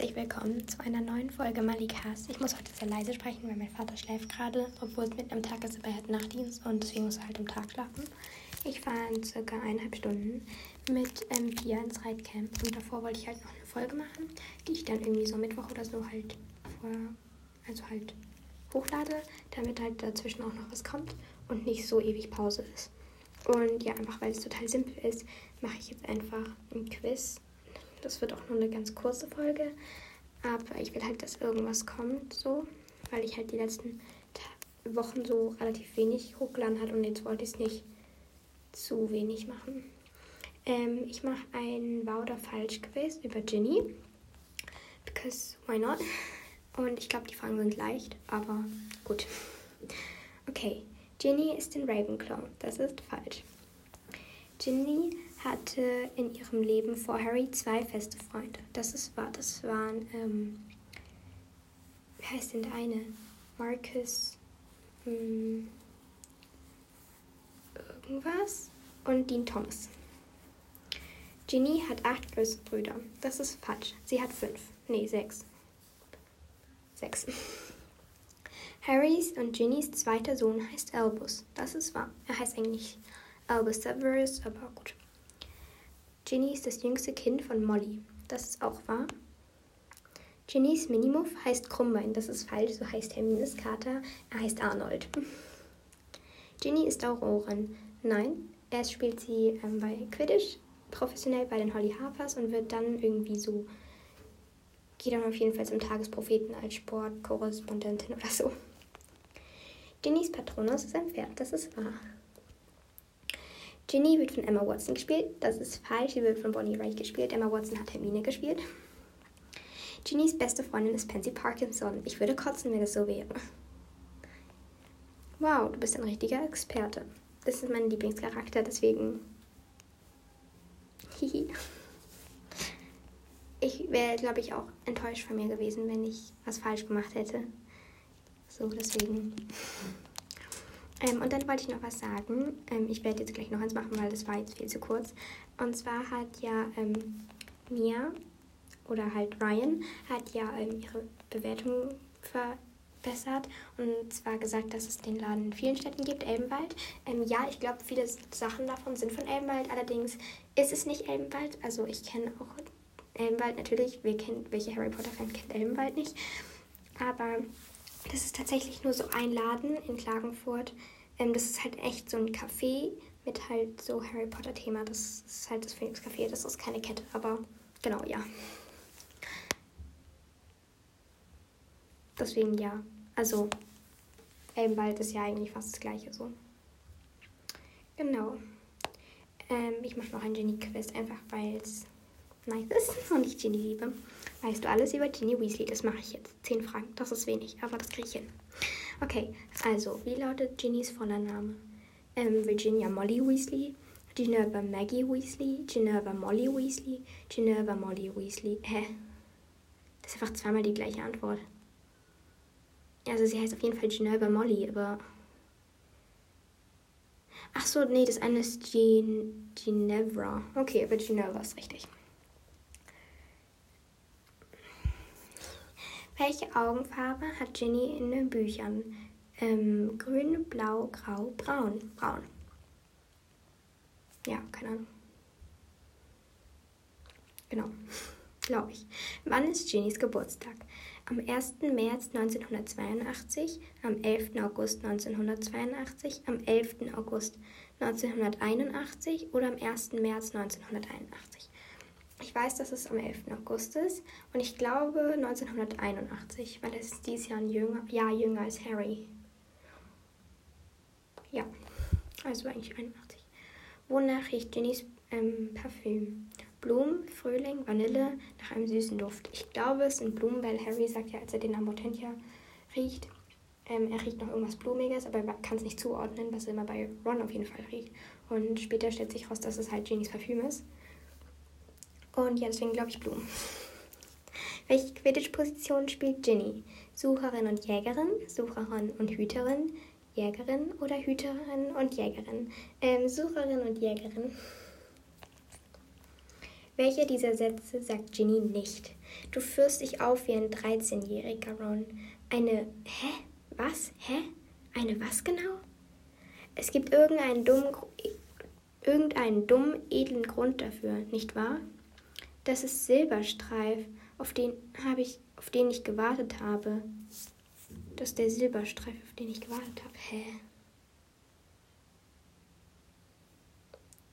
herzlich willkommen zu einer neuen Folge Malikas. Ich muss heute sehr leise sprechen, weil mein Vater schläft gerade, obwohl es mitten am Tag ist, aber er hat Nachtdienst und deswegen muss er halt am Tag schlafen. Ich fahre in circa eineinhalb Stunden mit ähm, Pia ins Reitcamp und davor wollte ich halt noch eine Folge machen, die ich dann irgendwie so Mittwoch oder so halt vor, also halt hochlade, damit halt dazwischen auch noch was kommt und nicht so ewig Pause ist. Und ja, einfach weil es total simpel ist, mache ich jetzt einfach ein Quiz das wird auch nur eine ganz kurze Folge. Aber ich will halt, dass irgendwas kommt, so. Weil ich halt die letzten Wochen so relativ wenig hochgeladen hat und jetzt wollte ich es nicht zu wenig machen. Ähm, ich mache ein Wahr oder Falsch Quiz über Ginny. Because why not? Und ich glaube, die Fragen sind leicht, aber gut. Okay, Ginny ist in Ravenclaw. Das ist falsch. Ginny hatte in ihrem Leben vor Harry zwei feste Freunde. Das ist wahr. Das waren, ähm, wie heißt denn der eine? Marcus, ähm, irgendwas und Dean Thomas. Ginny hat acht größere Brüder. Das ist falsch. Sie hat fünf. Nee, sechs. Sechs. Harrys und Ginnys zweiter Sohn heißt Albus. Das ist wahr. Er heißt eigentlich Albus Severus, aber gut. Ginny ist das jüngste Kind von Molly. Das ist auch wahr. Ginnys Minimuff heißt Krummbein. Das ist falsch. So heißt Hermines Kater. Er heißt Arnold. Ginny ist Aurorin. Nein, erst spielt sie ähm, bei Quidditch professionell bei den Holly Harpers und wird dann irgendwie so, geht dann auf jeden Fall zum Tagespropheten als Sportkorrespondentin oder so. Ginnys Patronus ist ein Pferd. Das ist wahr. Ginny wird von Emma Watson gespielt. Das ist falsch. Sie wird von Bonnie Wright gespielt. Emma Watson hat Hermine gespielt. Ginnys beste Freundin ist Pansy Parkinson. Ich würde kotzen, wenn es so wäre. Wow, du bist ein richtiger Experte. Das ist mein Lieblingscharakter, deswegen. Hihi. Ich wäre, glaube ich, auch enttäuscht von mir gewesen, wenn ich was falsch gemacht hätte. So, deswegen. Ähm, und dann wollte ich noch was sagen. Ähm, ich werde jetzt gleich noch eins machen, weil das war jetzt viel zu kurz. Und zwar hat ja ähm, Mia oder halt Ryan hat ja ähm, ihre Bewertung verbessert und zwar gesagt, dass es den Laden in vielen Städten gibt, Elbenwald. Ähm, ja, ich glaube, viele Sachen davon sind von Elbenwald, allerdings ist es nicht Elbenwald. Also ich kenne auch Elbenwald natürlich. Wer kennt, welche Harry Potter-Fan kennt Elbenwald nicht? Aber das ist tatsächlich nur so ein Laden in Klagenfurt. Ähm, das ist halt echt so ein Café mit halt so Harry Potter Thema. Das ist halt das Phoenix Café. Das ist keine Kette, aber genau, ja. Deswegen ja. Also, Elbenwald ist ja eigentlich fast das gleiche so. Genau. Ähm, ich mache noch ein Genie-Quiz, einfach weil es nice ist und ich Ginny liebe. Weißt du alles über Ginny Weasley? Das mache ich jetzt. Zehn Fragen, das ist wenig, aber das kriege ich hin. Okay, also, wie lautet Ginnys voller Name? Ähm, Virginia Molly Weasley, Ginevra Maggie Weasley, Ginevra Molly Weasley, Ginevra Molly Weasley. Hä? Das ist einfach zweimal die gleiche Antwort. Also, sie heißt auf jeden Fall Ginevra Molly, aber. Ach so, nee, das eine ist Gin Ginevra. Okay, aber Ginevra ist richtig. Welche Augenfarbe hat Ginny in den Büchern? Ähm, grün, blau, grau, braun. Braun. Ja, keine Ahnung. Genau, glaube ich. Wann ist Ginnys Geburtstag? Am 1. März 1982, am 11. August 1982, am 11. August 1981 oder am 1. März 1981? Ich weiß, dass es am 11. August ist und ich glaube 1981, weil er ist dieses Jahr ein jünger, Jahr jünger als Harry. Ja, also eigentlich 81. Wonach riecht Ginnys ähm, Parfüm? Blumen, Frühling, Vanille, nach einem süßen Duft. Ich glaube, es sind Blumen, weil Harry sagt ja, als er den Amotentia riecht, ähm, er riecht noch irgendwas Blumiges, aber er kann es nicht zuordnen, was er immer bei Ron auf jeden Fall riecht. Und später stellt sich raus, dass es halt Ginnys Parfüm ist. Und ja, deswegen glaube ich Blumen. Welche Quidditch-Position spielt Ginny? Sucherin und Jägerin, Sucherin und Hüterin, Jägerin oder Hüterin und Jägerin? Ähm, Sucherin und Jägerin. Welche dieser Sätze sagt Ginny nicht? Du führst dich auf wie ein 13-jähriger Ron. Eine. Hä? Was? Hä? Eine was genau? Es gibt irgendeinen dummen, irgendeinen dummen, edlen Grund dafür, nicht wahr? Das ist Silberstreif, auf den habe ich, auf den ich gewartet habe. Das ist der Silberstreif, auf den ich gewartet habe. Hä?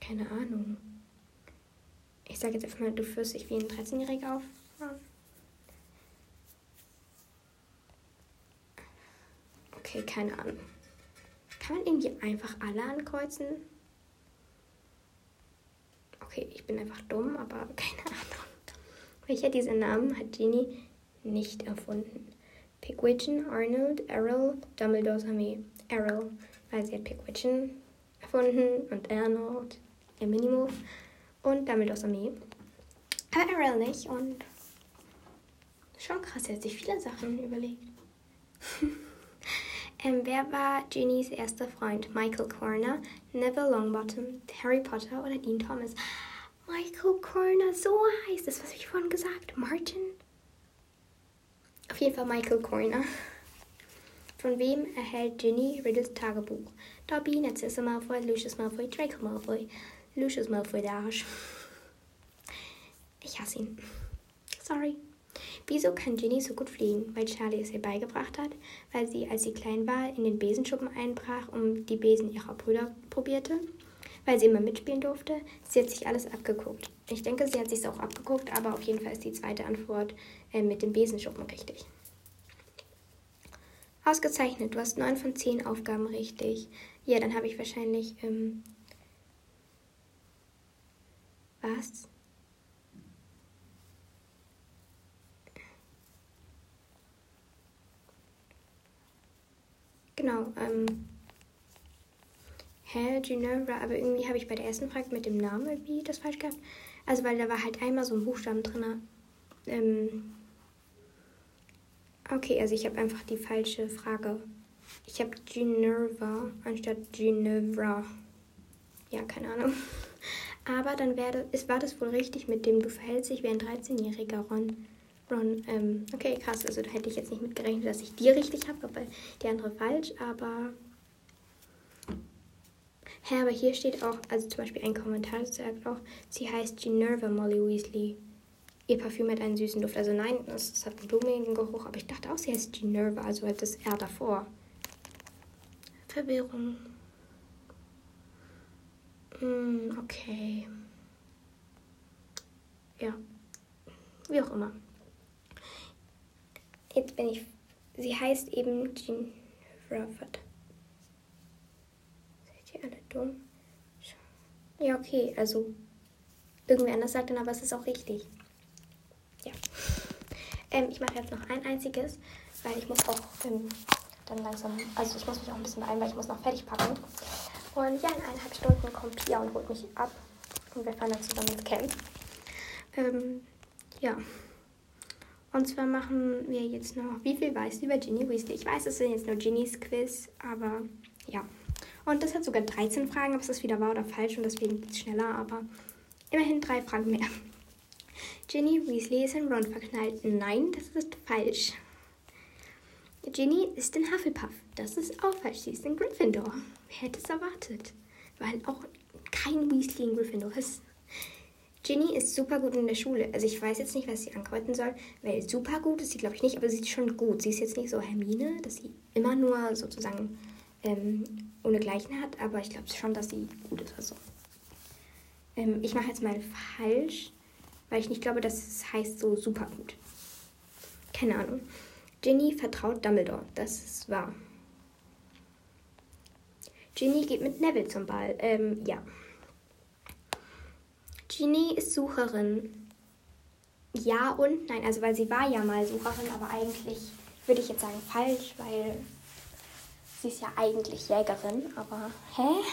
Keine Ahnung. Ich sage jetzt einfach mal, du führst dich wie ein 13-Jähriger auf. Okay, keine Ahnung. Kann man irgendwie einfach alle ankreuzen? Okay, ich bin einfach dumm, aber keine Ahnung. Welcher dieser Namen hat Ginny nicht erfunden? Pigwidgeon, Arnold, Errol, Dumbledores Armee. Errol, weil sie hat Pigwidgeon erfunden und Arnold, ihr Minimove und Dumbledores Armee. Aber Errol nicht und schon krass, er hat sich viele Sachen überlegt. Ähm, wer war Ginnys erster Freund? Michael Corner, Neville Longbottom, Harry Potter oder Dean Thomas? Michael Corner, so heißt das, was ich vorhin gesagt? Martin? Auf jeden Fall Michael Corner. Von wem erhält Ginny Riddles Tagebuch? Dobby, Narcissa Malfoy, Lucius Malfoy, Draco Malfoy, Lucius Malfoy, der Arsch. Ich hasse ihn. Sorry. Wieso kann Ginny so gut fliegen? Weil Charlie es ihr beigebracht hat, weil sie, als sie klein war, in den Besenschuppen einbrach und die Besen ihrer Brüder probierte, weil sie immer mitspielen durfte. Sie hat sich alles abgeguckt. Ich denke, sie hat sich auch abgeguckt, aber auf jeden Fall ist die zweite Antwort äh, mit den Besenschuppen richtig. Ausgezeichnet, du hast neun von zehn Aufgaben richtig. Ja, dann habe ich wahrscheinlich. Ähm, was? Genau, ähm. Hä, Ginevra, aber irgendwie habe ich bei der ersten Frage mit dem Namen irgendwie das falsch gehabt. Also, weil da war halt einmal so ein Buchstaben drin. Ähm. Okay, also ich habe einfach die falsche Frage. Ich habe Ginevra anstatt Ginevra. Ja, keine Ahnung. Aber dann wäre, es war das wohl richtig mit dem, du verhältst dich wie ein 13-jähriger Ron. Ron, ähm, okay, krass. Also da hätte ich jetzt nicht mitgerechnet, dass ich die richtig habe, aber die andere falsch. Aber. Hä, aber hier steht auch, also zum Beispiel ein Kommentar sagt auch, sie heißt Ginerva Molly Weasley. Ihr Parfüm hat einen süßen Duft. Also nein, es, es hat einen blumigen Geruch, aber ich dachte auch, sie heißt Ginerva, also halt das R davor. Verwirrung. Hm, okay. Ja. Wie auch immer. Jetzt bin ich. Sie heißt eben Jean Rufford. Seid ihr alle dumm? Ja, okay, also. Irgendwer anders sagt dann aber, es ist auch richtig. Ja. Ähm, ich mache jetzt noch ein einziges, weil ich muss auch ähm, dann langsam, also ich muss mich auch ein bisschen beeilen, weil ich muss noch fertig packen. Und ja, in eineinhalb Stunden kommt Pia und holt mich ab. Und wir fahren dann zusammen ins Camp. Ähm, ja. Und zwar machen wir jetzt noch, wie viel weißt du über Ginny Weasley? Ich weiß, es sind jetzt nur Ginnys Quiz, aber ja. Und das hat sogar 13 Fragen, ob es das wieder wahr oder falsch und deswegen geht es schneller, aber immerhin drei Fragen mehr. Ginny Weasley ist in Ron verknallt. Nein, das ist falsch. Ginny ist in Hufflepuff. Das ist auch falsch. Sie ist in Gryffindor. Wer hätte es erwartet? Weil auch kein Weasley in Gryffindor ist. Ginny ist super gut in der Schule. Also ich weiß jetzt nicht, was sie ankreuzen soll, weil super gut ist sie, glaube ich, nicht, aber sie ist schon gut. Sie ist jetzt nicht so Hermine, dass sie immer nur sozusagen ähm, ohne Gleichen hat, aber ich glaube schon, dass sie gut ist. Also. Ähm, ich mache jetzt mal falsch, weil ich nicht glaube, dass es heißt so super gut. Keine Ahnung. Ginny vertraut Dumbledore. Das ist wahr. Ginny geht mit Neville zum Ball. Ähm, ja. Ginny ist Sucherin. Ja und nein, also weil sie war ja mal Sucherin, aber eigentlich würde ich jetzt sagen falsch, weil sie ist ja eigentlich Jägerin, aber hä?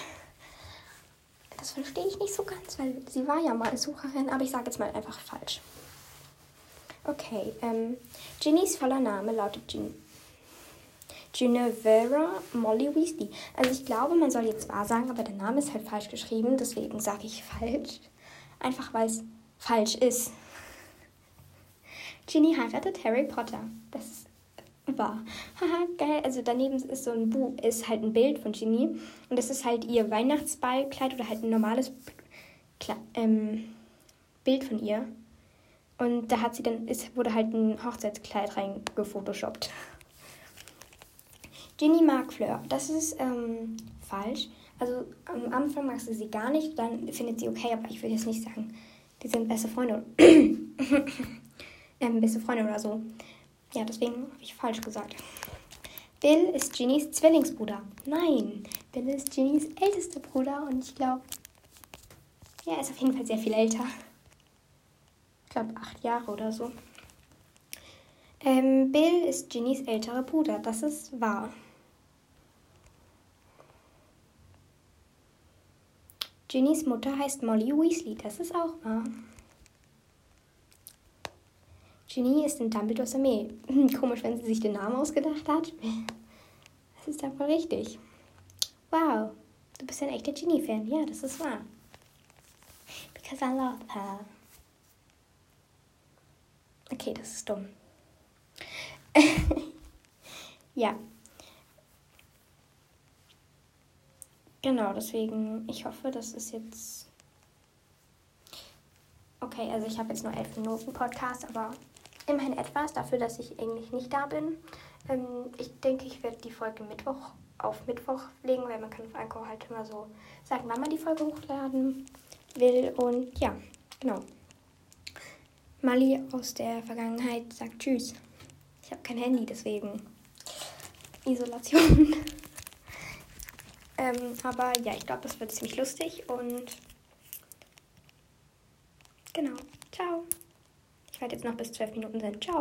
Das verstehe ich nicht so ganz, weil sie war ja mal Sucherin, aber ich sage jetzt mal einfach falsch. Okay, ähm, Ginnys voller Name lautet Gin Ginevra Molly Weasley. Also ich glaube, man soll jetzt wahr sagen, aber der Name ist halt falsch geschrieben, deswegen sage ich falsch. Einfach weil es falsch ist. Ginny heiratet Harry Potter. Das ist wahr. Haha, geil. Also daneben ist so ein Buch, ist halt ein Bild von Ginny. Und das ist halt ihr Weihnachtsballkleid oder halt ein normales Kle ähm, Bild von ihr. Und da hat sie dann, es wurde halt ein Hochzeitskleid reingefotoshoppt. Ginny mag Fleur. Das ist ähm, falsch. Also am Anfang mag sie sie gar nicht, dann findet sie okay, aber ich will jetzt nicht sagen, die sind beste Freunde. ähm, beste Freunde oder so. Ja, deswegen habe ich falsch gesagt. Bill ist Ginnys Zwillingsbruder. Nein, Bill ist Ginnys ältester Bruder und ich glaube, er ist auf jeden Fall sehr viel älter. Ich glaube, acht Jahre oder so. Ähm, Bill ist Ginnys älterer Bruder. Das ist wahr. Ginnys Mutter heißt Molly Weasley. Das ist auch wahr. Ginny ist in Dumbledores Armee. Komisch, wenn sie sich den Namen ausgedacht hat. Das ist aber richtig. Wow, du bist ein echter Ginny-Fan. Ja, das ist wahr. Because I love her. Okay, das ist dumm. ja, Genau, deswegen, ich hoffe, das ist jetzt. Okay, also ich habe jetzt nur elf Minuten Podcast, aber immerhin etwas dafür, dass ich eigentlich nicht da bin. Ähm, ich denke, ich werde die Folge Mittwoch auf Mittwoch legen, weil man kann auf Anchor halt immer so sagen, wann man die Folge hochladen will. Und ja, genau. Mali aus der Vergangenheit sagt Tschüss. Ich habe kein Handy, deswegen Isolation. Ähm, aber ja, ich glaube, das wird ziemlich lustig und genau. Ciao. Ich werde jetzt noch bis zwölf Minuten sein. Ciao.